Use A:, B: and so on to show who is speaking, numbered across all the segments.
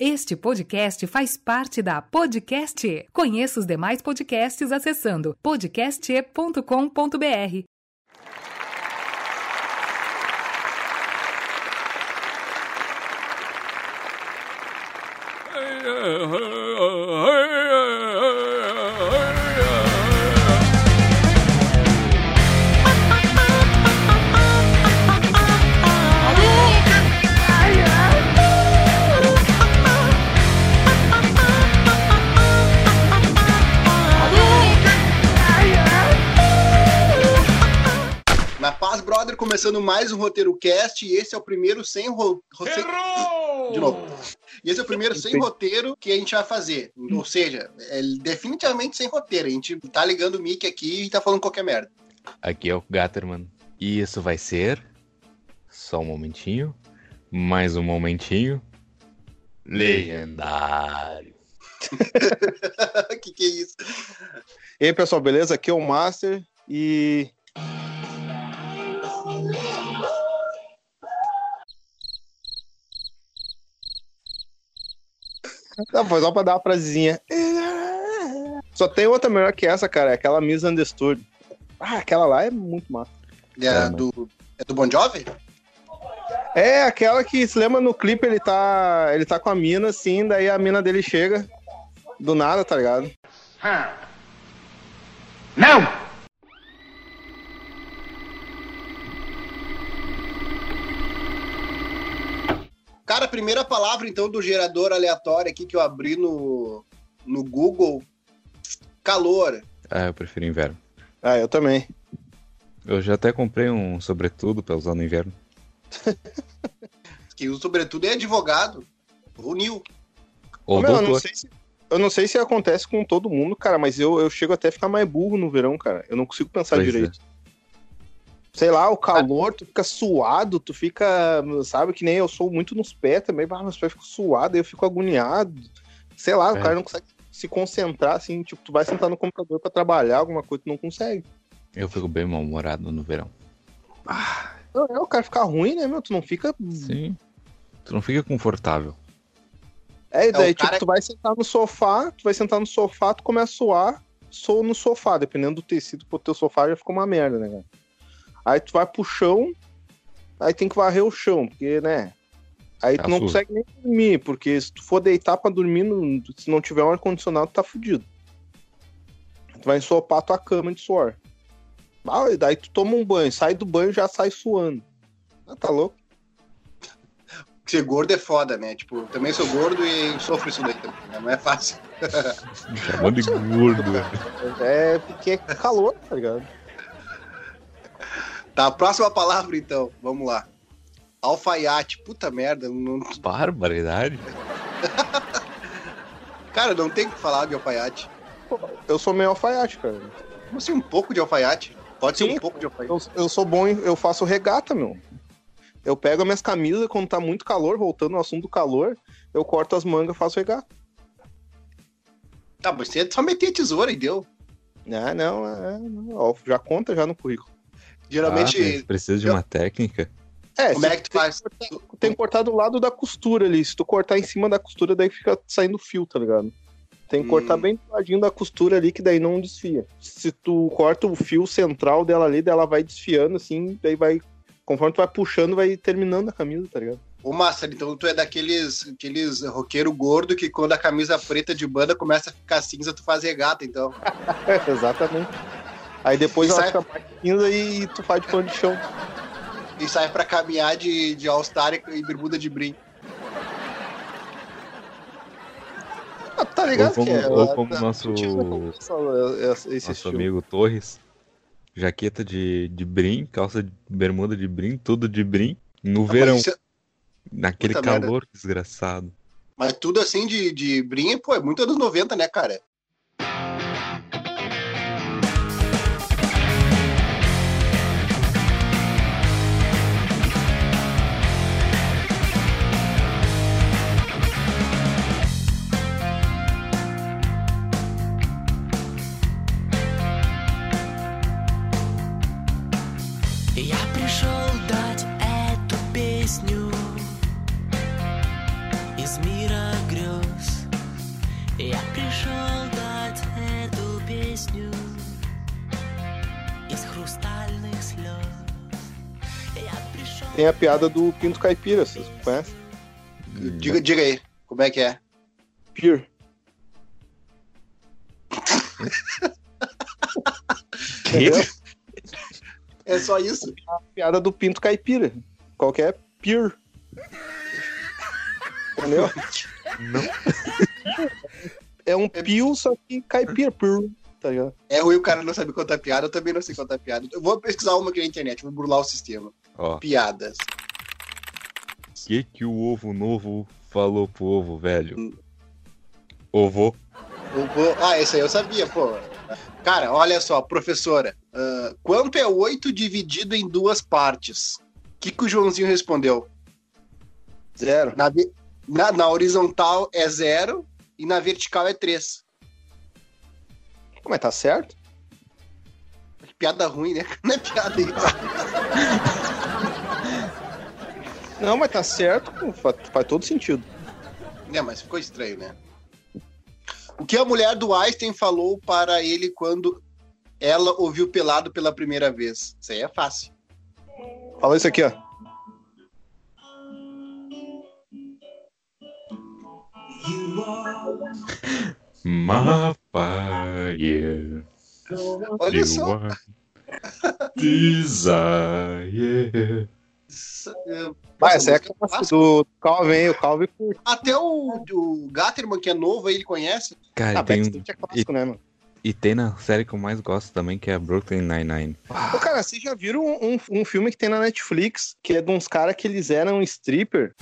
A: Este podcast faz parte da Podcast. Conheça os demais podcasts acessando podcast.com.br.
B: paz, brother, começando mais um roteiro cast e esse é o primeiro sem ro... rote- De novo. E esse é o primeiro sem roteiro que a gente vai fazer. Ou seja, é definitivamente sem roteiro. A gente tá ligando o mic aqui e tá falando qualquer merda.
C: Aqui é o Gatterman. E isso vai ser. Só um momentinho. Mais um momentinho. Legendário.
B: que que é isso?
D: E aí, pessoal, beleza? Aqui é o Master e. Tá, foi só pra dar uma frasezinha. Só tem outra melhor que essa, cara. É aquela Misunderstood. Ah, aquela lá é muito massa.
B: É, do, é do Bon Jovi?
D: É aquela que se lembra no clipe, ele tá. Ele tá com a mina, assim, daí a mina dele chega. Do nada, tá ligado?
E: Não!
B: Cara, a primeira palavra, então, do gerador aleatório aqui que eu abri no, no Google. Calor.
C: Ah, eu prefiro inverno.
D: Ah, eu também.
C: Eu já até comprei um sobretudo pra usar no inverno.
B: Que usa sobretudo é advogado. O Nil.
C: Ou
D: Meu, eu, não
C: doutor.
D: sei se, eu não sei se acontece com todo mundo, cara, mas eu, eu chego até a ficar mais burro no verão, cara. Eu não consigo pensar
C: Pois é.
D: Sei lá, o calor, tu fica suado, tu fica, sabe, que nem eu sou muito nos pés também, ah, meus pés ficam suados, aí eu fico agoniado. Sei lá, o
C: É.
D: cara não consegue se concentrar, assim, tipo, tu vai sentar no computador pra trabalhar alguma coisa, tu não consegue.
C: Eu fico bem mal-humorado no verão.
D: Não, é, o cara fica ruim, né, meu? Tu não fica.
C: Sim. Tu não fica confortável.
D: É, e daí,
B: o cara-
D: tipo, tu vai sentar no sofá, tu vai sentar no sofá, tu começa a suar, sou no sofá, dependendo do tecido pro teu sofá já ficou uma merda, né, cara? Aí tu vai pro chão, aí tem que varrer o chão, porque, né? Aí
C: Tá
D: tu não
C: sujo.
D: consegue nem dormir, porque se tu for deitar pra dormir, se não tiver um ar-condicionado, tu tá fudido. Tu vai ensopar tua cama de suor. Ah, e daí tu toma um banho, sai do banho já sai suando. Ah, tá louco?
B: Ser gordo é foda, né? Tipo, também sou gordo e sofro isso daí também. né? Não é fácil.
C: Chamando de gordo.
D: É porque é calor, tá ligado?
B: Tá, próxima palavra então. Vamos lá. Alfaiate. Puta merda. Não...
C: Barbaridade.
B: Cara, não tem o que falar de alfaiate.
D: Eu sou meio alfaiate, cara.
B: Como assim, um pouco de alfaiate? Pode ser
D: Sim.
B: um pouco de alfaiate.
D: Eu, eu sou bom, eu faço regata, meu. Eu pego as minhas camisas quando tá muito calor, voltando ao assunto do calor, eu corto as mangas e faço regata.
B: Tá, mas você só meter a tesoura e deu.
D: Ah, não, é, não, ó, já conta já no currículo.
C: Ah,
B: Geralmente,
C: mas precisa de uma técnica.
D: É,
B: como é que tu faz?
D: tem que cortar do lado da costura ali. Se tu cortar em cima da costura, daí fica saindo fio, tá ligado? Tem que
B: Hum.
D: cortar bem do ladinho da costura ali, que daí não desfia. Se tu corta o fio central dela ali, daí ela vai desfiando, assim, daí vai. Conforme tu vai puxando, vai terminando a camisa, tá ligado?
B: Ô, Master, então tu é daqueles aqueles roqueiro gordo que quando a camisa preta de banda começa a ficar cinza, tu faz regata, então.
D: É, exatamente. Aí depois
B: E
D: ela
B: sai-
D: fica mais cinza e tu faz de pano de chão.
B: E sai pra caminhar de, de All-Star e e bermuda de brim.
D: Ah, tá
C: Ou
D: ligado
C: como,
D: que é?
C: ou como
D: tá-
C: nosso,
D: essa- esse
C: nosso
D: estilo.
C: amigo Torres. Jaqueta de, de brim, calça de bermuda de brim, tudo de brim. No verão,
B: isso é-
C: naquele
B: puta merda.
C: calor desgraçado.
B: Mas tudo assim de, de brim, pô, é muito anos 90, né, cara?
D: Tem a piada do Pinto Caipira, vocês conhecem?
B: Diga, diga aí, como é que é?
D: Pier. Entendeu?
B: É só isso?
D: A piada do Pinto Caipira. Qualquer Pier. Entendeu?
C: Não.
D: É um pio, só que caipira. Pier. Tá ligado?
B: É ruim o cara não saber contar piada, eu também não sei contar piada. Eu vou pesquisar uma aqui na internet, vou burlar o sistema.
C: Ó,
B: Piadas.
C: o que que o ovo novo falou pro ovo velho? Ovo.
B: Eu vou- Ah, esse aí eu sabia, pô. Cara, olha só, professora. ah, quanto é 8 dividido em duas partes? O que, que o Joãozinho respondeu?
D: Zero.
B: Na, na- na horizontal é zero e na vertical é 3.
D: Mas tá certo?
B: Piada ruim, né? Não é piada isso.
D: Não, mas tá certo. pô, Faz, faz todo sentido.
B: É, mas ficou estranho, né? O que a mulher do Einstein falou para ele quando ela ouviu pelado pela primeira vez? Isso aí é fácil.
D: Fala isso aqui, ó.
C: My fire.
B: Olha
C: You
B: só.
C: desire.
B: Isso, é,
D: essa é a classe
B: clássica.
D: do Calvin, hein? O Calvin curte.
B: Até o, o Gatterman, que é novo, aí ele conhece.
C: Cara,
D: Ah,
C: e tem,
D: Backstreet é clássico, né, mano?
C: e tem na série que eu mais gosto também, que é Brooklyn Nine-Nine.
D: Ô, cara, vocês já viram um, um- um filme que tem na Netflix, que é de uns caras que eles eram stripper?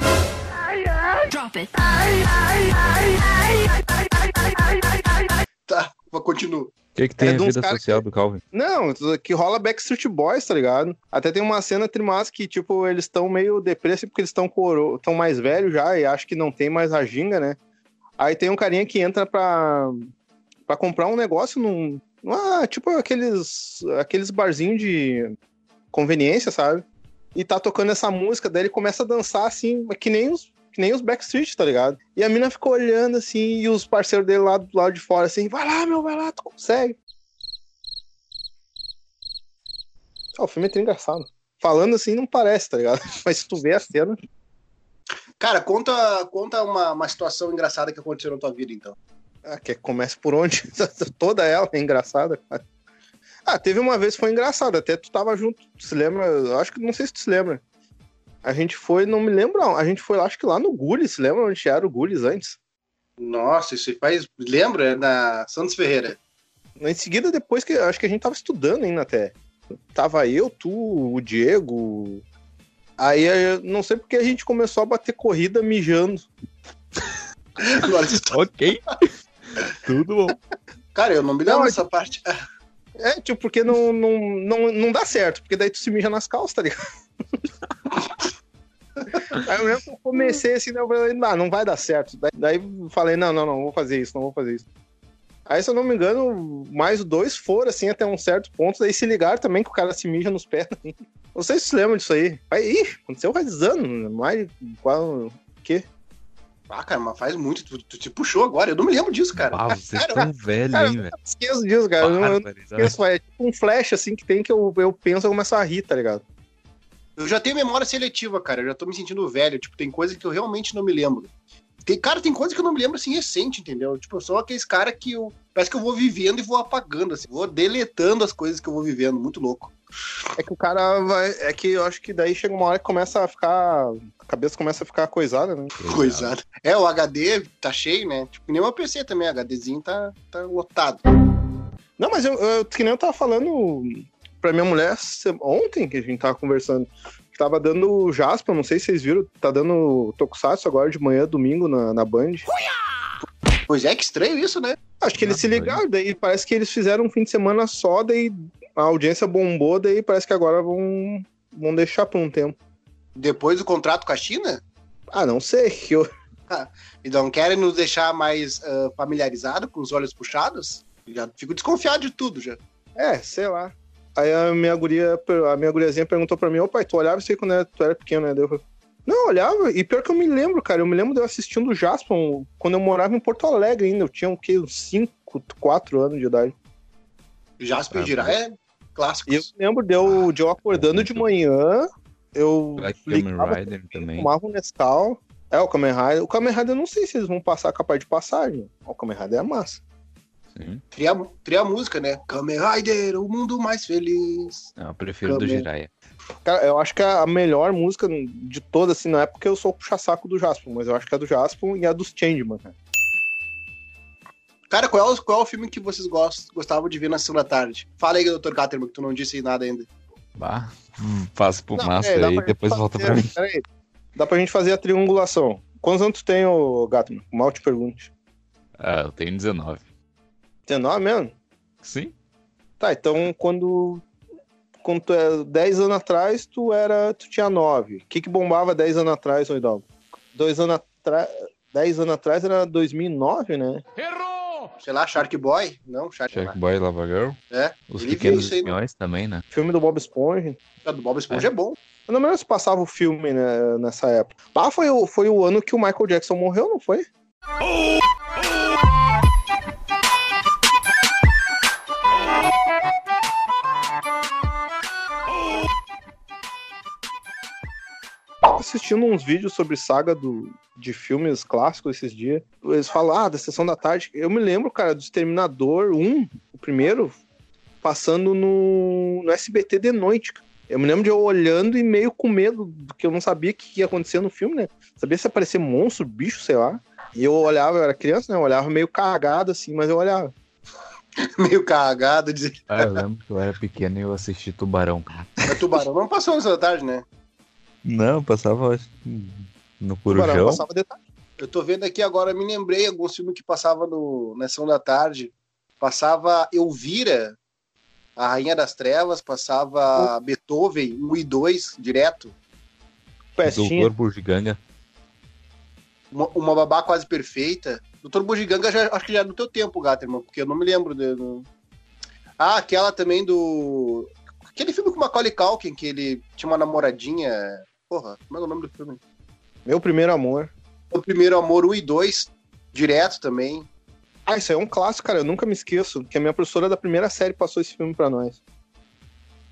E: Drop it.
B: Tá, continua.
C: O que, que tem
D: É
C: a vida social do Calvin?
D: Não, que rola Backstreet Boys, tá ligado? Até tem uma cena trimassa que, tipo, eles estão meio depressa porque eles estão coro... tão mais velhos já e acho que não tem mais a ginga, né? Aí tem um carinha que entra pra, pra comprar um negócio num. Ah, tipo aqueles, aqueles barzinhos de conveniência, sabe? E tá tocando essa música, daí ele começa a dançar assim, que nem os, que nem os Backstreet, tá ligado? E a mina ficou olhando assim, e os parceiros dele lá do lado de fora, assim, vai lá, meu, vai lá, tu consegue. Ah, o filme é engraçado. Falando assim não parece, tá ligado? Mas se tu vê a cena.
B: Cara, conta, conta uma, uma situação engraçada que aconteceu na tua vida, então.
D: Ah, quer que comece por onde? Toda ela é engraçada, cara. Ah, teve uma vez que foi engraçado, até tu tava junto, tu se lembra? Eu acho que não sei se tu se lembra. A gente foi, não me lembro. A gente foi, acho que lá no Gullis, se lembra onde era o Gullis antes?
B: Nossa, isso faz. Lembra? É Na Santos Ferreira.
D: Em seguida, depois que acho que a gente tava estudando ainda até. Tava eu, tu, o Diego. Aí eu não sei porque a gente começou a bater corrida mijando.
B: Agora,
C: Ok. Tudo bom.
B: Cara, eu não me lembro dessa parte.
D: É, tipo, porque não, não, não, não dá certo, porque daí tu se mija nas calças, tá ligado? Aí eu lembro que eu comecei assim, né, eu falei, não, não vai dar certo. Daí, daí falei, não, não, não, vou fazer isso, não vou fazer isso. Aí, se eu não me engano, mais dois foram, assim, até um certo ponto, daí se ligaram também que o cara se mija nos pés. Assim. Não sei se vocês lembram disso aí. Aí, ih, aconteceu faz anos, mais, qual,
B: Ah, cara, mas faz muito. Tu, tu te puxou agora. Eu não me lembro disso, cara.
C: Ah, vocês
B: Cara,
C: estão velhos,
D: cara,
C: hein, velho?
D: esqueço disso, cara. Eu, não- eu não esqueço, é tipo um flash, assim, que tem que eu, eu penso e eu começo a rir, tá ligado?
B: Eu já tenho memória seletiva, cara. Eu já tô me sentindo velho. Tipo, tem coisa que eu realmente não me lembro. Tem, cara, tem coisa que eu não me lembro assim recente, entendeu? Tipo, eu sou aqueles cara que eu. Parece que eu vou vivendo e vou apagando, assim. Vou deletando as coisas que eu vou vivendo. Muito louco.
D: É que o cara vai. É que eu acho que daí chega uma hora que começa a ficar. A cabeça começa a ficar coisada, né?
B: Coisada. É, o HD tá cheio, né? Tipo, nem o meu PC também. HDzinho tá, tá lotado.
D: Não, mas eu, eu que nem eu tava falando pra minha mulher ontem que a gente tava conversando. que Tava dando Jasper, não sei se vocês viram, tá dando Tokusatsu agora de manhã, domingo, na, na Band.
B: Pois é, que estranho isso, né?
D: Acho que eles se ligaram, daí parece que eles fizeram um fim de semana só, daí a audiência bombou, daí parece que agora vão, vão deixar por um tempo.
B: Depois do contrato com a China,
D: Ah, não sei, que eu,
B: e não querem nos deixar mais ah, familiarizados com os olhos puxados, já fico desconfiado de tudo já.
D: É, sei lá. Aí a minha guria, a minha guriazinha perguntou pra mim, ô pai, tu olhava isso aí quando tu era pequeno, né? Eu falei, Não, eu olhava, e pior que eu me lembro, cara, eu me lembro de eu assistindo o Jaspion quando eu morava em Porto Alegre ainda, eu tinha o quê, uns 5, 4 anos de idade.
B: Jasper e Jiraiya é clássico.
D: Eu me lembro de eu, de eu acordando de manhã, eu
C: Kamen
D: ligava,
C: Rider também.
D: tomava um Nescau. É, o Kamen Rider. O Kamen Rider eu não sei se eles vão passar capaz de passagem. O Kamen Rider é massa.
C: Sim.
B: Tria, música, né? Kamen Rider, o mundo mais feliz.
C: Não, eu prefiro do
B: Kamen.
C: Jiraiya.
D: Cara, eu acho que a melhor música de todas, assim, não é porque eu sou o puxa-saco do Jaspion, mas eu acho que é a do Jaspion e a dos Changeman, cara.
B: Cara, qual é, o, qual é o filme que vocês gost, gostavam de ver na sessão da tarde? Fala aí, Dr. Gatterman, que tu não disse nada ainda.
C: Bah, faço pro
D: Não,
C: Master
D: é,
C: aí e depois
D: gente
C: volta
D: fazer-
C: pra mim.
D: peraí. Dá pra gente fazer a triangulação. Quantos anos tu tem, ô Gatman? Mal te pergunte.
C: Ah, eu tenho 19.
D: 19 mesmo?
C: Sim?
D: Tá, então quando. Quando tu é 10 anos atrás, tu era. Tu tinha 9. O que, que bombava 10 anos atrás, ô Hidalgo? Dois anos atrás. 10 anos atrás era 2009, né?
B: Sei lá, Shark Boy? Não, Shark,
C: Shark Boy, Lava Girl.
B: É,
C: Os
B: ele
C: Pequenos
B: né?
C: Espiões também, né?
D: Filme do Bob Esponja.
B: A do Bob Esponja é, bom.
D: Eu não me lembro se passava o filme né, nessa época. Ah, foi o, foi o ano que o Michael Jackson morreu, não foi? Tava assistindo uns vídeos sobre saga do, de filmes clássicos esses dias. Eles falam, ah, da sessão da tarde. Eu me lembro, cara, do Exterminador 1, o primeiro, passando no, no SBT de noite. cara. Eu me lembro de eu olhando e meio com medo, porque eu não sabia o que ia acontecer no filme, né? Sabia se aparecer monstro, bicho, sei lá. E eu olhava, eu era criança, né? Eu olhava meio cagado assim, mas eu olhava.
B: Meio cagado, dizer.
C: Ah, eu lembro que eu era pequeno e eu assisti Tubarão.
B: É Tubarão. Não passou da tarde, né?
C: Não, passava no Corujão.
D: passava detalhe.
B: Eu tô vendo aqui agora, me lembrei alguns filmes que passava no, na sessão da tarde. Passava Elvira, A Rainha das Trevas, passava Beethoven, 1 e 2, direto.
D: Pestinha.
C: Doutor Bugiganga.
B: Uma, uma babá quase perfeita. Doutor Bugiganga, já, acho que já é do teu tempo, Gatterman, porque eu não me lembro. De, do- Ah, aquela também do. Aquele filme com o Macaulay Culkin, que ele tinha uma namoradinha. Porra, como é o nome do filme?
D: Meu primeiro amor.
B: O Primeiro Amor 1 e 2, direto também.
D: Ah, isso aí é um clássico, cara. Eu nunca me esqueço. Que a minha professora da primeira série passou esse filme pra nós.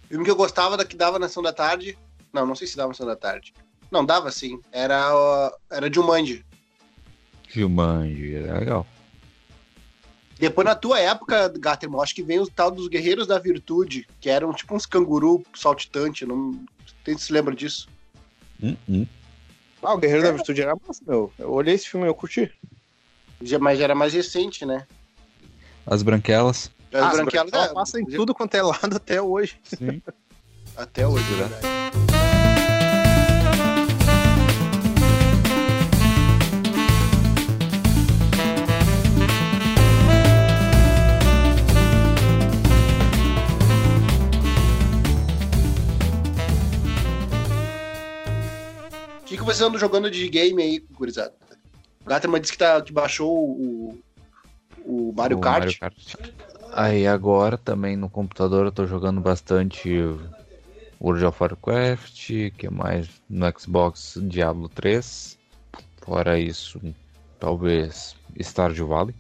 B: Filme que eu gostava da que dava na sessão da tarde. Não, não sei se dava na sessão da tarde. Não, dava sim. Era, ó, era Jumanji.
C: Jumanji, era legal.
B: Depois, na tua época, Gatterman, acho que vem o tal dos Guerreiros da Virtude, que eram tipo uns canguru saltitante. Não sei se você lembra disso.
C: Hum, hum.
D: Ah, o Guerreiro da Virtude era massa, meu. Eu olhei esse filme e eu curti.
B: Já- Mas já era mais recente, né?
C: As branquelas.
B: As
D: Ah,
B: branquelas,
D: ela
B: é,
D: passa em tudo quanto é lado até hoje.
C: Sim.
B: Até hoje,
C: Direto.
B: Andam jogando de game aí, gurizada? O Gatterman disse que, tá, que baixou o, o Mario
C: O
B: Kart.
C: Mario Kart. Aí agora também no computador eu tô jogando bastante World of Warcraft, que mais no Xbox Diablo 3. Fora isso, talvez Stardew Valley.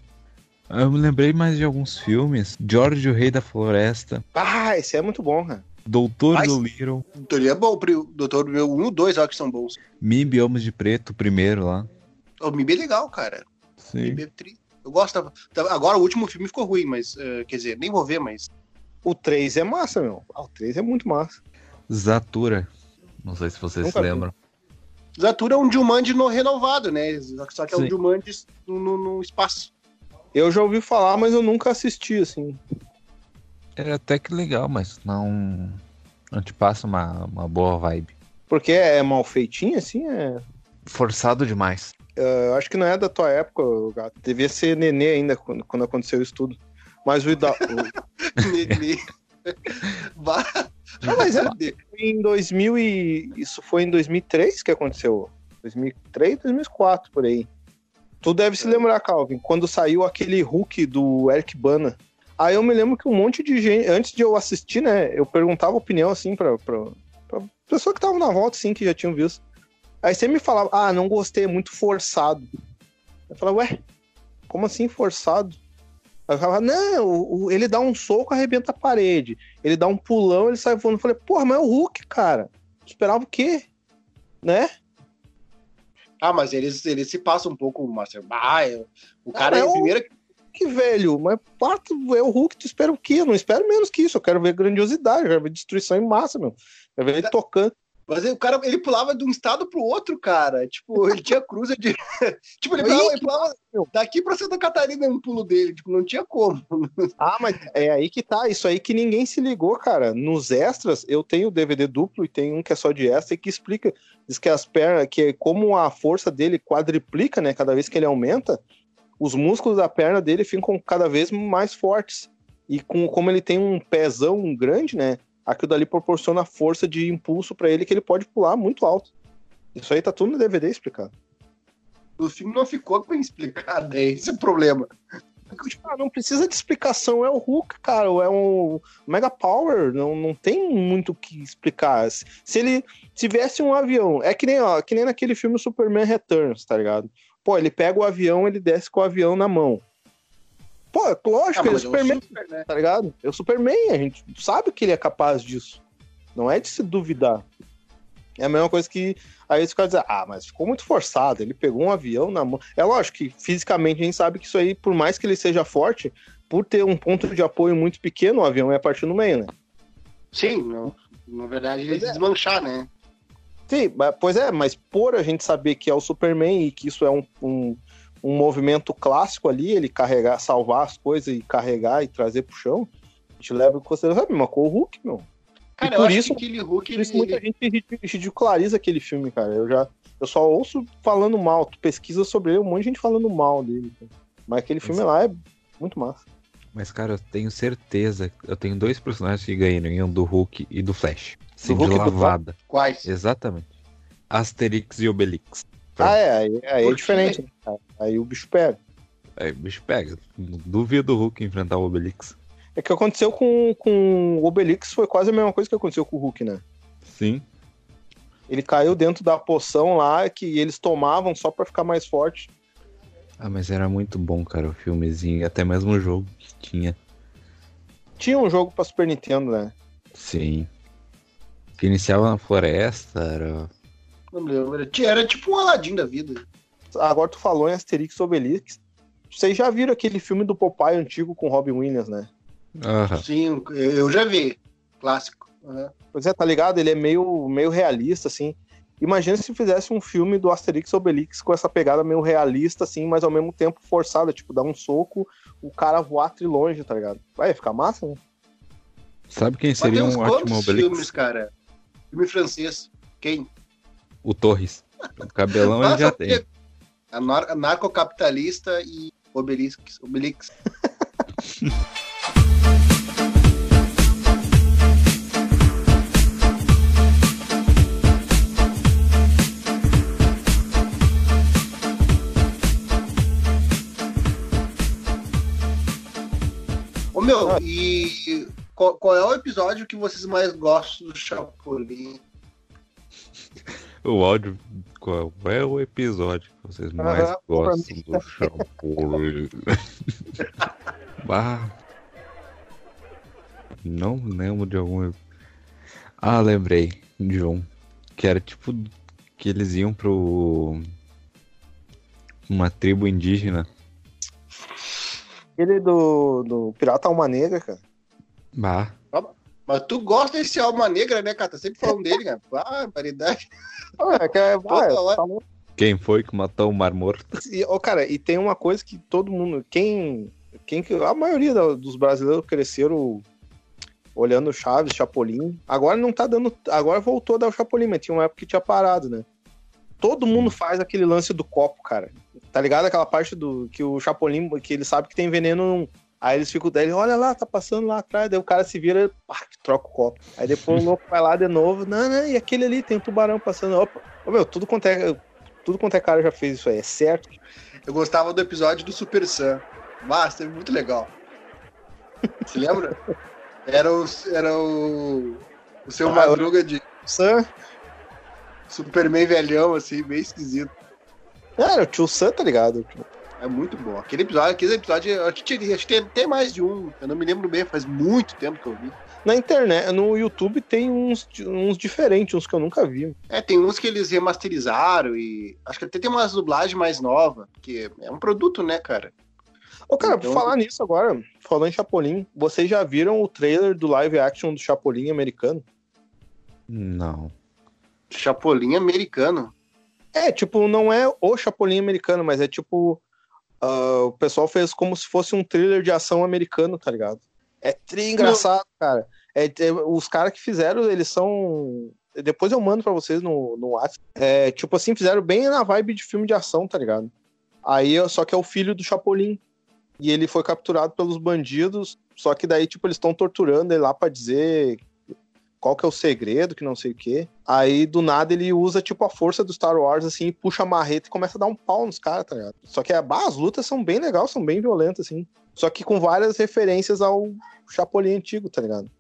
C: Eu me lembrei mais de alguns filmes. George, o Rei da Floresta,
D: Ah, esse é muito bom, cara.
C: Doutor
B: Mas-
C: Dolittle,
B: Doutor é bom, o Doutor meu 1 e o 2, olha que são bons.
C: Mi Biomas de Preto, primeiro lá.
B: O MIB é legal, cara.
C: Sim.
B: MIB é tri... Eu gosto. Agora o último filme ficou ruim, mas. eh, quer dizer, nem vou ver, mas.
D: O 3 é massa, meu. Ah, o 3 é muito massa.
C: Zatura. Não sei se vocês
D: Nunca
C: se
D: vi.
C: lembram.
B: Zatura é um Jumanji no renovado, né? Só que é um
C: Sim.
B: Jumanji no, no- no espaço.
D: Eu já ouvi falar, mas eu nunca assisti, assim.
C: Era até que legal, mas não. Não te passa uma, uma boa vibe.
D: Porque é mal feitinho, assim, é...
C: Forçado demais.
D: Eu acho que não é da tua época, o gato. Devia ser nenê ainda quando, quando aconteceu isso tudo. Mas o, Ida... o-
B: Nenê. Bah.
D: Ah, mas é em 2000 e... Isso foi em 2003 que aconteceu. 2003, 2004, por aí. Tu deve se lembrar, Calvin, quando saiu aquele Hulk do Eric Bana. Aí eu me lembro que um monte de gente, antes de eu assistir, né, eu perguntava opinião, assim, pra, pra, pra pessoa que tava na volta, assim, que já tinham visto. Aí você me falava, ah, não gostei, é muito forçado. Eu falava, ué, como assim forçado? Aí eu falava, não, o- o- ele dá um soco, arrebenta a parede. Ele dá um pulão, ele sai voando. Eu falei, porra, mas é o Hulk, cara. Esperava o quê? Né?
B: Ah, mas eles, eles se passam um pouco, Master. Ah, eu- o cara
D: Ah,
B: é
D: é
B: o
D: o-
B: primeiro.
D: Que velho, mas tu é o Hulk, tu espera o quê? Eu não espero menos que isso. Eu quero ver grandiosidade, eu quero ver destruição em massa, meu. Eu quero ver ele tocando.
B: Mas o cara, ele pulava de um estado pro outro, cara. Tipo, ele tinha cruza de. tipo, ele pulava, ele pulava daqui pra Santa Catarina um pulo dele. Tipo, não tinha como.
D: Ah, mas é aí que tá, isso aí que ninguém se ligou, cara. Nos extras, eu tenho o DVD duplo e tem um que é só de extra e que explica. Diz que as pernas, que é como a força dele quadriplica, né? Cada vez que ele aumenta, os músculos da perna dele ficam cada vez mais fortes. E com, como ele tem um pezão grande, né? Aquilo dali proporciona força de impulso pra ele que ele pode pular muito alto. Isso aí tá tudo no DVD explicado.
B: O filme não ficou bem explicado, é esse o problema.
D: Ah, não precisa de explicação, é o Hulk, cara, é um Mega Power, não, não tem muito o que explicar. Se se ele tivesse um avião, é que nem, ó, que nem naquele filme Superman Returns, tá ligado? Pô, ele pega o avião, ele desce com o avião na mão. Pô, é lógico, ele é Superman,
B: super, né?
D: tá ligado? É o Superman, a gente sabe que ele é capaz disso. Não é de se duvidar. É a mesma coisa que aí eles ficam dizendo, ah, mas ficou muito forçado, ele pegou um avião na mão. É lógico que fisicamente a gente sabe que isso aí, por mais que ele seja forte, por ter um ponto de apoio muito pequeno, o avião ia partir no meio, né?
B: Sim, não, na verdade ele
D: Pois é.
B: desmanchar, né?
D: Sim, mas- pois é, mas por a gente saber que é o Superman e que isso é um, um, um movimento clássico ali, ele carregar, salvar as coisas e carregar e trazer pro chão, a gente leva em consideração, mas com o Hulk, meu.
B: Cara,
D: por
B: eu acho
D: isso-
B: que aquele Hulk,
D: Por
B: ele,
D: isso muita
B: ele-
D: gente rid- ridiculariza aquele filme, cara. Eu já eu só ouço falando mal. Tu pesquisa sobre ele, um monte de gente falando mal dele. cara. Mas aquele filme lá é muito massa.
C: Mas, cara, eu tenho certeza. Eu tenho dois personagens que ganham do Hulk e do Flash. Sim,
D: Hulk do
C: lavada.
B: quais?
C: Exatamente. Asterix e Obelix.
D: Ah, é, aí, aí é diferente, né? Aí o bicho pega.
C: Aí o bicho pega. Duvido o Hulk enfrentar o Obelix.
D: É que aconteceu com, com o Obelix, foi quase a mesma coisa que aconteceu com o Hulk, né?
C: Sim.
D: Ele caiu dentro da poção lá que eles tomavam só pra ficar mais forte.
C: Ah, mas era muito bom, cara, o filmezinho. e Até mesmo o jogo que tinha.
D: Tinha um jogo pra Super Nintendo, né?
C: Sim. Que iniciava na floresta, era.
B: Não me lembro. Era, era tipo um Aladdin da vida.
D: Agora tu falou em Asterix Obelix. Vocês já viram aquele filme do Popeye antigo com Robin Williams, né?
C: Aham.
B: Sim, eu, já vi. Clássico. Aham.
D: Pois é, tá ligado? Ele é meio, meio realista, assim. Imagina se fizesse um filme do Asterix Obelix com essa pegada meio realista, assim, mas ao mesmo tempo forçada. Tipo, dar um soco, o cara voar trilonge, tá ligado? Vai ficar massa, né?
C: Sabe quem
B: Mas
C: seria um ótimo
B: quantos
C: Obelix?
B: filmes, cara? Filme francês. Quem?
C: O Torres. O cabelão ele já tem.
B: A nar- narcocapitalista e Obelix. Obelix. Ô meu,
D: Ah.
B: e qual, qual é o episódio que vocês mais gostam do Chapolin?
C: O áudio. Qual é o episódio que vocês mais
D: Aham,
C: gostam do Chapolin? bah. Não lembro de algum. Ah, lembrei de um. Que era tipo. Que eles iam pro. Uma tribo indígena.
D: Ele do, do Pirata Alma Negra, cara.
C: Bah.
B: Mas tu gosta desse Alma Negra, né, cara? Tá sempre falando dele, cara. Ah, paridade.
D: Ah, é que é,
B: Toda hora.
D: tá.
C: Quem foi que matou o Mar Morto?
D: E, ô, cara, e tem uma coisa que todo mundo. Quem. quem que- a maioria dos brasileiros cresceram olhando Chaves, Chapolin. Agora não tá dando. Agora voltou a dar o Chapolin, mas tinha uma época que tinha parado, né? Todo mundo faz aquele lance do copo, cara. Tá ligado? Aquela parte do que o Chapolin, que ele sabe que tem veneno. Aí eles ficam dele, olha lá, tá passando lá atrás. Daí o cara se vira, pá, troca o copo. Aí depois o louco vai lá de novo. Não, não, e aquele ali tem um tubarão passando. Opa, Ô, meu, tudo quanto é. Tudo quanto é cara já fez isso aí, é certo?
B: Eu gostava do episódio do Super Sam. Basta, é muito legal. Se lembra? Era o, era o, o seu
D: Ah,
B: Madruga de.
D: Sam.
B: Superman velhão, assim, bem esquisito.
D: Era o tio Sam, tá ligado?
B: É muito bom. Aquele episódio, aquele episódio, eu acho que, tinha- acho que tem, tem mais de um. Eu não me lembro bem, faz muito tempo que eu vi.
D: Na internet, no YouTube tem uns, uns diferentes, uns que eu nunca vi.
B: É, tem uns que eles remasterizaram e. Acho que até tem umas dublagens mais novas, porque é um produto, né, cara?
D: Ô, cara,
B: Então-
D: por falar nisso agora, falando em Chapolin, vocês já viram o trailer do live action do Chapolin americano?
C: Não.
B: Chapolin americano.
D: É, tipo, não é o Chapolin americano, mas é tipo. Ah, o pessoal fez como se fosse um thriller de ação americano, tá ligado? É tri engraçado, cara. É, é, os caras que fizeram, eles são. Depois eu mando pra vocês no, no WhatsApp. É, tipo assim, fizeram bem na vibe de filme de ação, tá ligado? Aí, só que é o filho do Chapolin. E ele foi capturado pelos bandidos. Só que daí, tipo, eles estão torturando ele lá pra dizer qual que é o segredo, que não sei o quê. Aí, do nada, ele usa, tipo, a força do Star Wars, assim, puxa a marreta e começa a dar um pau nos caras, tá ligado? Só que bah, as lutas são bem legais, são bem violentas, assim. Só que com várias referências ao Chapolin antigo, tá ligado?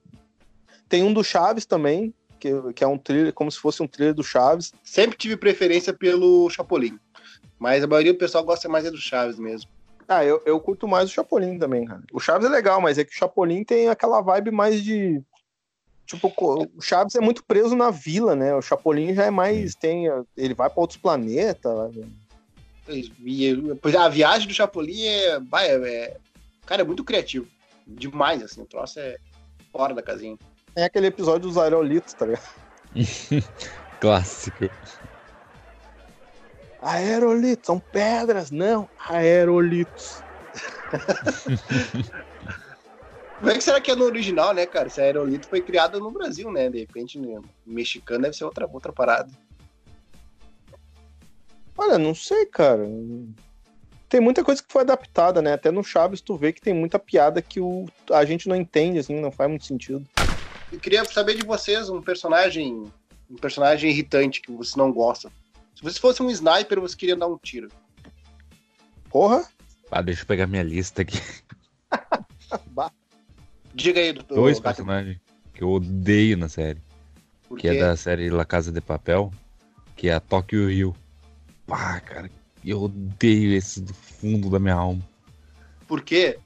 D: Tem um do Chaves também, que, que é um thriller, como se fosse um thriller do Chaves.
B: Sempre tive preferência pelo Chapolin. Mas a maioria do pessoal gosta mais é do Chaves mesmo.
D: Ah, eu, eu curto mais o Chapolin também, cara. O Chaves é legal, mas é que o Chapolin tem aquela vibe mais de. Tipo, o Chaves é muito preso na vila, né? O Chapolin já é mais. tem Ele vai pra outros planetas.
B: E, pois a viagem do Chapolin é, vai, é, é- Cara, é muito criativo. Demais, assim. O troço é fora da casinha.
D: Tem aquele episódio dos aerolitos, tá ligado?
C: Clássico.
D: Aerolitos, são pedras, não, aerolitos.
B: Como é que será que é no original, né, cara? Esse aerolito foi criado no Brasil, né? De repente, né, mexicano deve ser outra, outra parada.
D: Olha, não sei, cara. Tem muita coisa que foi adaptada, né? Até no Chaves tu vê que tem muita piada que o, a gente não entende, assim, não faz muito sentido.
B: Eu queria saber de vocês um personagem. Um personagem irritante que você não gosta. Se você fosse um sniper, você queria dar um tiro.
D: Porra,
C: Ah, deixa eu pegar minha lista aqui.
B: Diga aí, doutor.
C: Dois personagens que eu odeio na série. Que é da série La Casa de Papel. Que é a Tokyo Rio. Pá, cara. Eu odeio esse do fundo da minha alma.
B: Por quê?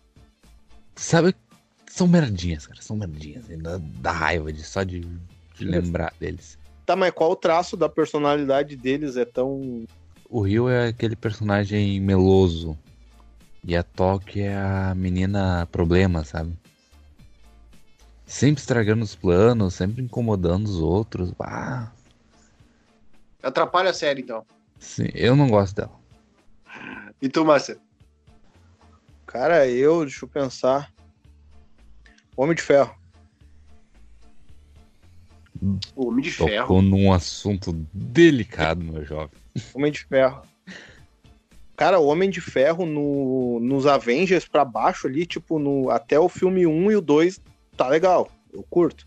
C: Sabe? São merdinhas, cara. São merdinhas. Ainda dá raiva de, só de, de lembrar deles.
D: tá, mas qual o traço da personalidade deles é tão.
C: O Rio é aquele personagem meloso. E a Tóquio é a menina problema, sabe? Sempre estragando os planos, sempre incomodando os outros. Ah,
B: Atrapalha a série, então.
C: sim, eu não gosto dela.
B: E tu, Márcia?
D: Cara, eu, deixa eu pensar. Homem de Ferro.
B: O Homem de Ferro.
C: Tocou num assunto delicado, meu jovem.
D: Homem de Ferro. Cara, o Homem de Ferro no, nos Avengers pra baixo ali, tipo, no, até o filme 1 e o 2, tá legal. Eu curto.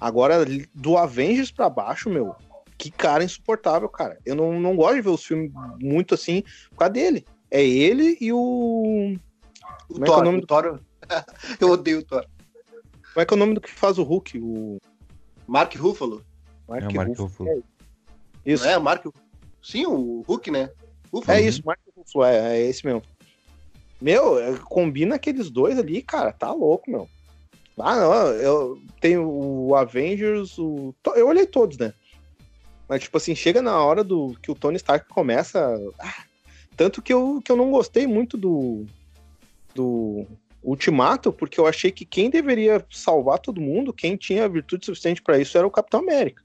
D: Agora, do Avengers pra baixo, meu, que cara insuportável, cara. Eu não, não gosto de ver os filmes muito assim por causa dele. É ele e o.
B: O
D: Como é que é o
B: Thor.
D: nome
B: o
D: do-
B: Thor. Eu odeio o Thor.
D: Como é que é o nome do que faz o Hulk? O.
B: Mark Ruffalo.
D: Mark
C: É o Mark
D: Ruffalo.
C: Ruffalo.
D: Isso.
B: Não é? Mark... Sim, o Hulk, né? Ruffalo.
D: É isso, Mark Ruffalo, é, é esse mesmo. Meu, é, combina aqueles dois ali, cara, tá louco, meu. Ah, não, eu tenho o Avengers, o. Eu olhei todos, né? Mas, tipo assim, chega na hora do que o Tony Stark começa. ah, tanto que eu, que eu não gostei muito do. Do Ultimato, porque eu achei que quem deveria salvar todo mundo, quem tinha virtude suficiente pra isso, era o Capitão América.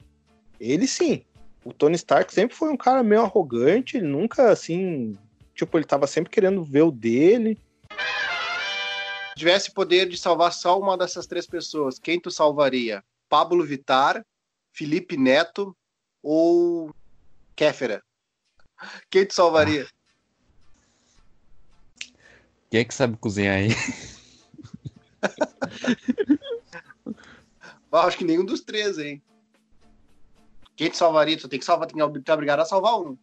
D: Ele sim. O Tony Stark sempre foi um cara meio arrogante, ele nunca assim. Tipo, ele tava sempre querendo ver o dele.
B: Se tivesse poder de salvar só uma dessas três pessoas, quem tu salvaria? Pablo Vittar, Felipe Neto ou Kéfera? Quem tu salvaria?
C: Quem é que sabe cozinhar aí?
B: Acho que nenhum dos três, hein? Quem te salvaria? Tu tem que salvar, tem que estar obrigado a salvar um.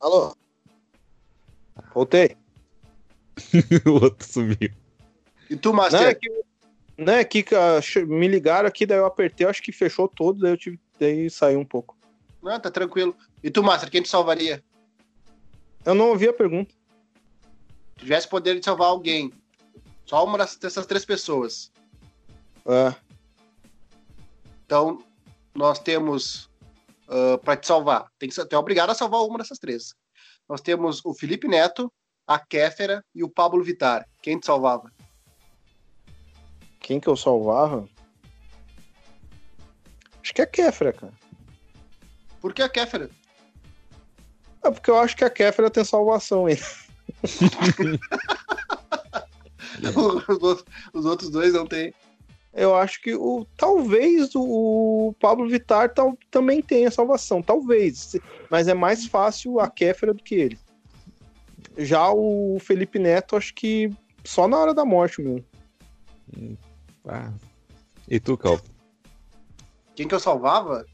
D: Alô? Voltei.
C: o outro sumiu.
B: E tu,
D: Não, é
B: Master?
D: que, não, é que ah, che- me ligaram aqui, daí eu apertei, eu acho que fechou todo, daí eu tive daí sair um pouco.
B: Não, tá tranquilo. E tu, Master, quem te salvaria?
D: Eu não ouvi a pergunta.
B: Se tivesse poder de salvar alguém, só uma dessas três pessoas.
D: É.
B: Então, nós temos para pra te salvar. Tem que ser, é obrigado a salvar uma dessas três. Nós temos o Felipe Neto, a Kéfera e o Pablo Vittar. Quem te salvava?
D: Quem que eu salvava? Acho que é a Kéfera, cara.
B: Por que a Kéfera?
D: É porque eu acho que a Kéfera tem salvação ainda.
B: os, outros, os outros dois não tem.
D: Eu acho que o talvez o Pablo Vittar tal, também tenha salvação, talvez, mas é mais fácil a Kéfera do que ele. Já o Felipe Neto, acho que só na hora da morte mesmo.
C: Ah. E tu, Cal?
B: Quem que eu salvava?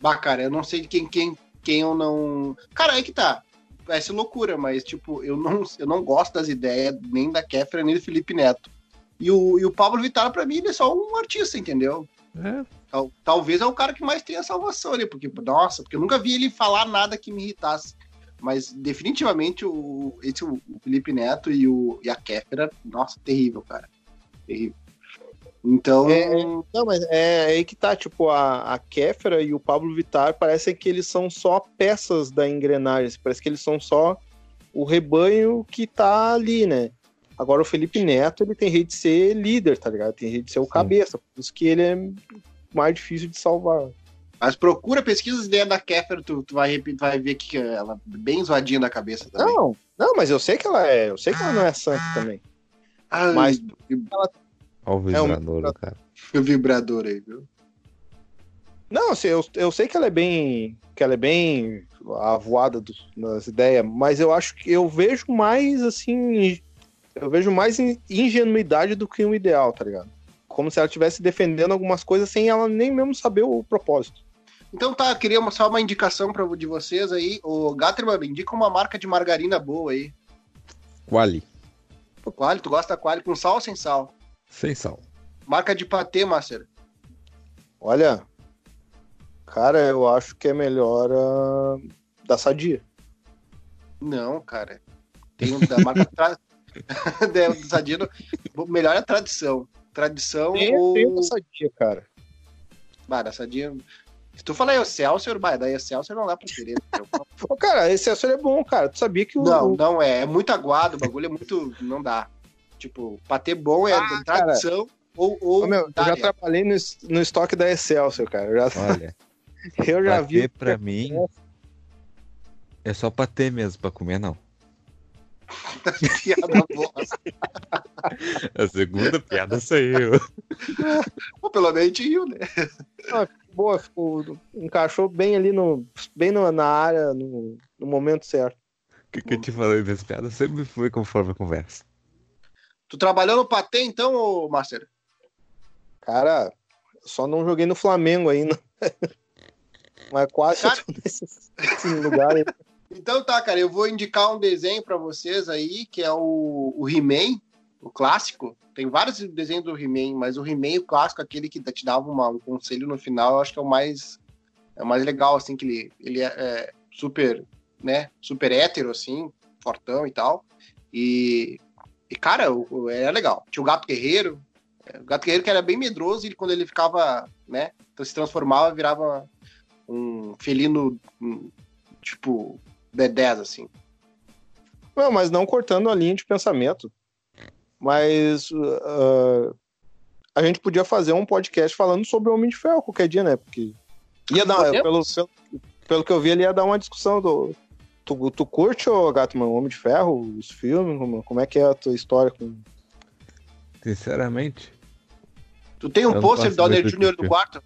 B: Bah, cara, eu não sei de quem, quem, quem eu não. Cara, aí que tá. Parece loucura, mas, tipo, eu não, eu não gosto das ideias nem da Kéfera nem do Felipe Neto. E o, e o Pablo Vittar, pra mim, ele é só um artista, entendeu?
C: É,
B: Tal- talvez é o cara que mais tem a salvação ali, porque, nossa, porque eu nunca vi ele falar nada que me irritasse. Mas definitivamente o, esse, o Felipe Neto e, o, e a Kéfera, nossa, terrível, cara. Terrível. Então,
D: É, Não, mas é aí que tá, tipo, a, a Kéfera e o Pablo Vittar parecem que eles são só peças da engrenagem, parece que eles são só o rebanho que tá ali, né? Agora o Felipe Neto, ele tem rede de ser líder, tá ligado? Tem rede de ser o cabeça, por isso que ele é mais difícil de salvar.
B: mas procura, pesquisa as ideias da Kéfera, tu, tu vai, repi- vai ver que ela é bem zoadinha da cabeça também.
D: Não, não, mas eu sei que ela é, eu sei que ela não é santa também.
B: Ai,
D: mas-
C: Olha o
D: É um-
C: vibrador, cara.
B: o vibrador aí, viu?
D: Não, assim, eu, eu sei que ela é bem. que ela é bem avoada dos- nas ideias, mas eu acho que eu vejo mais assim. Eu vejo mais in- ingenuidade do que o ideal, tá ligado? Como se ela estivesse defendendo algumas coisas sem ela nem mesmo saber o propósito.
B: Então tá, queria só uma indicação pra, de vocês aí. O Gatterman, indica uma marca de margarina boa aí.
C: Quali.
B: Quali, tu gosta da Quali com sal ou sem sal?
C: Sem sal.
B: Marca de patê, Master.
D: Olha, cara, eu acho que é melhor a da Sadia.
B: Não, cara. Tem um da marca tra... da- do Sadino. O melhor é a tradição. Tradição
D: Tem,
B: ou.
D: tem da Sadia, cara.
B: Bah, da Sadino. Se tu falar Excelsior, bah, da Excelsior não dá pra querer.
D: Ô, cara, esse açúcar é bom, cara. Tu sabia que o.
B: Não, não é. É muito aguado, o bagulho é muito. Não dá. Tipo, patê bom é
D: Ah,
B: tradição ou. ou
D: Ô, meu, eu já trabalhei no, no estoque da Excelsior, cara. Eu já,
C: Olha,
D: eu já vi.
C: pra mim é só pra ter mesmo, pra comer não.
B: piada bosta.
C: A segunda piada saiu.
B: Pô, pelo menos a gente riu, né?
D: Boa, ficou, encaixou bem ali no, bem no- na área, no, no momento certo.
C: O que, que eu te falei das piadas sempre foi conforme a conversa.
B: Tu trabalhou no patê então, ô Master?
D: Cara, só não joguei no Flamengo ainda. Mas quase
B: Cara-
D: tô nesse, nesse lugar aí.
B: Então tá, cara, eu vou indicar um desenho pra vocês aí, que é o, o He-Man, o clássico. Tem vários desenhos do He-Man, mas o He-Man, o clássico, aquele que te dava uma- um conselho no final, eu acho que é o mais, é o mais legal, assim, que ele, ele é, é super, né, super hétero, assim, fortão e tal. E, e cara, o, o- era legal. Tinha o Gato Guerreiro, é, o Gato Guerreiro que era bem medroso, e quando ele ficava, né, então se transformava, virava um felino, um, tipo, B10, assim.
D: Não, mas não cortando a linha de pensamento. Mas ah, a gente podia fazer um podcast falando sobre o Homem de Ferro qualquer dia, né? Porque ia dar,
B: Podemos.
D: pelo, pelo, pelo que eu vi, ele ia dar uma discussão do. Tu, tu curte, ô Gatman, o Homem de Ferro, os filmes? Como, como é que é a tua história com.
C: Sinceramente,
B: Tu tem um
C: Eu não
B: pôster do Donner Jr.
C: de
B: do quarto?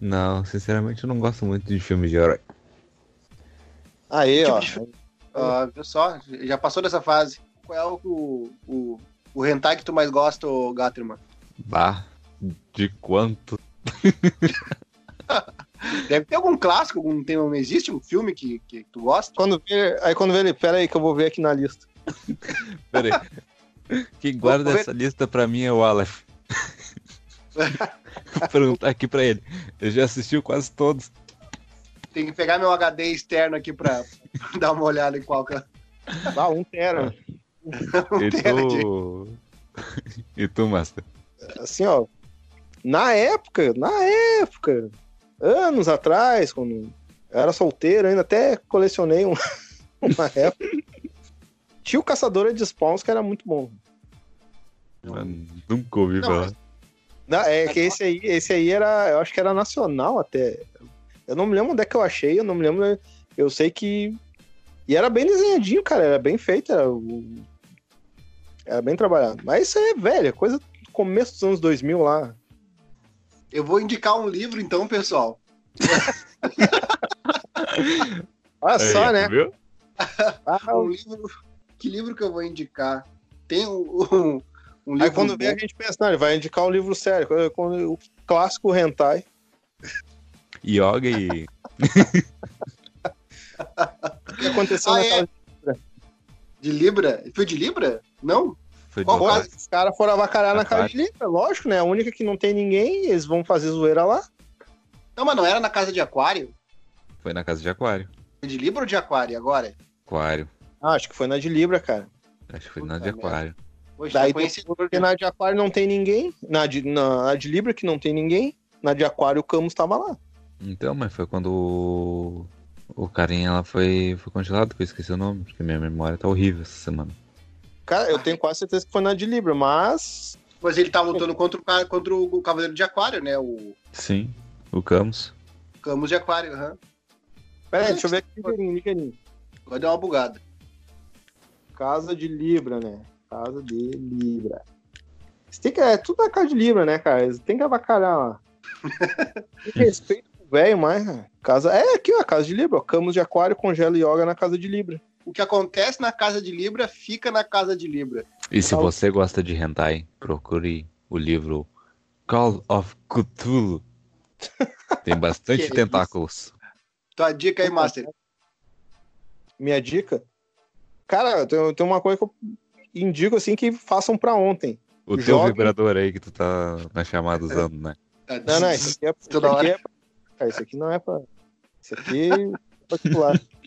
C: não, sinceramente eu não gosto muito de filmes de herói.
D: Aí, ó.
B: Tipo Ah, viu só? Já passou dessa fase. Qual é o, o, o hentai que tu mais gosta, ô Gatterman?
C: Bah, de quanto?
B: Deve ter algum clássico, algum, tem, não existe um filme que, que tu gosta?
D: Quando vê, aí quando vê ele, pera aí que eu vou ver aqui na lista.
C: Pera aí. Quem guarda essa lista pra mim é o Aleph. Vou perguntar aqui pra ele. Ele já assistiu quase todos.
B: Tem que pegar meu HD externo aqui pra dar uma olhada em qual que é.
D: Ah, um tera.
C: E tu... e tu, Master?
D: Assim, ó. Na época, na época, anos atrás, quando eu era solteiro, ainda até colecionei um, uma época. Tinha o Caçadora de Spawns, que era muito bom.
C: Mano, nunca ouvi
B: Não,
C: falar.
D: Não, é que esse aí, esse aí era, eu acho que era nacional até. Eu não me lembro onde é que eu achei, eu não me lembro. Eu sei que. E era bem desenhadinho, cara, era bem feito, era, o- era bem trabalhado. Mas isso é velho, é coisa do começo dos anos 2000 lá.
B: Eu vou indicar um livro, então, pessoal.
D: Olha só,
C: Aí,
D: né?
C: Viu?
D: Ah,
B: Um livro. Que livro que eu vou indicar? Tem um, um, um livro.
D: Aí quando vem a gente pensa, não, ele vai indicar um livro sério, quando- quando- o clássico hentai.
C: Yoga e.
D: O que aconteceu
B: Ah,
D: na
B: é? De Libra? Foi de Libra? Não?
C: Foi
B: Qual.
D: Os caras foram avacalhar na casa de Libra, lógico, né? A única que não tem ninguém, eles vão fazer zoeira lá.
B: Não, mas não era na casa de Aquário?
C: Foi na casa de Aquário.
B: Foi de Libra ou de Aquário agora?
C: Aquário.
D: Ah, acho que foi na de Libra, cara.
C: Acho que foi
B: Puta
C: na de. Aquário.
B: Hoje
D: Daí Porque na de Aquário não tem ninguém. Na de, na, na de Libra que não tem ninguém. Na de Aquário o Camus tava lá.
C: Então, mas foi quando o, o carinha lá foi, foi congelado, que eu esqueci o nome, porque minha memória tá horrível essa semana.
D: Cara, eu tenho quase certeza que foi na de Libra, mas.
B: Pois ele tá lutando contra o, contra o Cavaleiro de Aquário, né? O
C: Sim, o Camus.
B: Camus de Aquário. aham.
D: Pera aí, deixa eu ver aqui ligeirinho, ligeirinho.
B: Vai dar uma bugada.
D: Casa de Libra, né? Casa de Libra. Você tem que, é tudo na casa de Libra, né, cara? Você tem que avacalhar lá. Tem respeito pro velho mais, cara. Casa... É aqui, ó, a casa de Libra. ó. Camus de Aquário, congela yoga na casa de Libra.
B: O que acontece na casa de Libra fica na casa de Libra.
C: E se
D: Fala.
C: você gosta de hentai, procure o livro Call of Cthulhu. Tem bastante
B: isso?
C: tentáculos.
B: Tua dica aí, Master.
D: Minha dica. Cara, tem, tem uma coisa que eu indico assim que façam pra ontem.
C: O teu vibrador aí que tu tá na chamada usando, né?
D: Não, não, isso aqui é, isso
B: Toda
D: aqui
B: hora.
D: é isso aqui não é pra. Isso aqui é particular.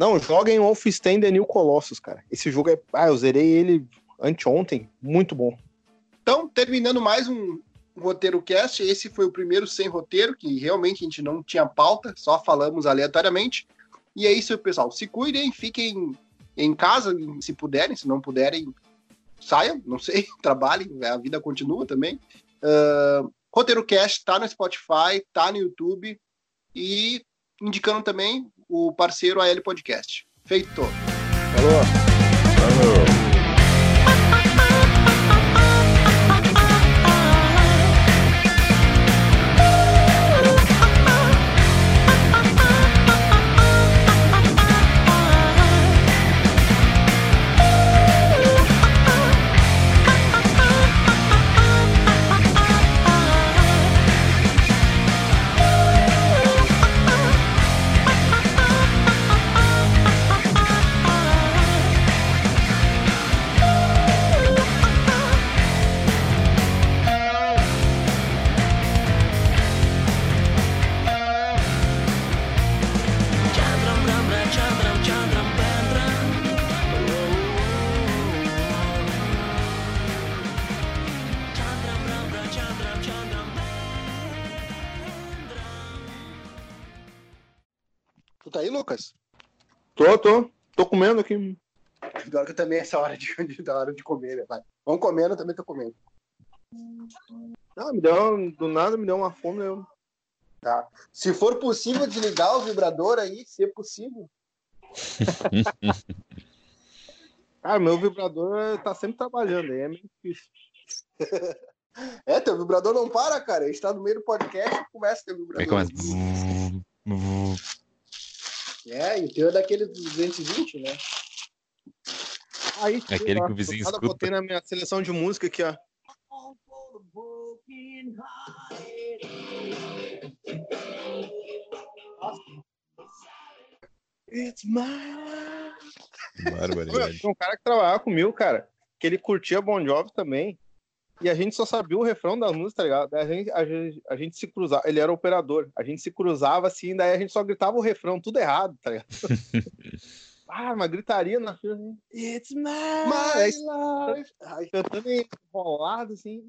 D: Não, joguem Wolfenstein The New Colossus, cara. Esse jogo é. Ah, eu zerei ele anteontem. Muito bom.
B: Então, terminando mais um, roteiro cast, esse foi o primeiro sem roteiro, que realmente a gente não tinha pauta, só falamos aleatoriamente. E é isso, pessoal. Se cuidem, fiquem em casa, se puderem, se não puderem, saiam, não sei, trabalhem, a vida continua também. Ah, roteiro cast tá no Spotify, tá no YouTube e indicando também o parceiro AL Podcast. Feito.
D: Falou.
F: Chandram
D: Tô, tô. Tô comendo aqui.
B: Agora que também é essa hora de, da hora de comer, né? Vai. Vamos comendo, eu também tô comendo.
D: Ah, me deu. Do nada me deu uma fome. Eu...
B: Se for possível desligar o vibrador aí, se é possível.
D: Cara, meu vibrador tá sempre trabalhando. Aí é meio difícil.
B: É, teu vibrador não para, cara. A gente tá no meio do podcast e começa teu vibrador.
C: Aí começa.
B: É, e o teu é daquele 220, né?
D: Aí,
C: É aquele que o vizinho escuta.
D: botei na minha seleção de música aqui, ó. It's my life. Tinha um cara que trabalhava comigo, cara, que ele curtia Bon Jovi também. E a gente só sabia o refrão da música, tá ligado? A gente, a, gente, a gente se cruzava, ele era operador, a gente se cruzava assim, daí a gente só gritava o refrão, tudo errado, tá ligado? ah, uma gritaria na fila, assim, It's my,
B: My
D: life. Cantando enrolado, assim.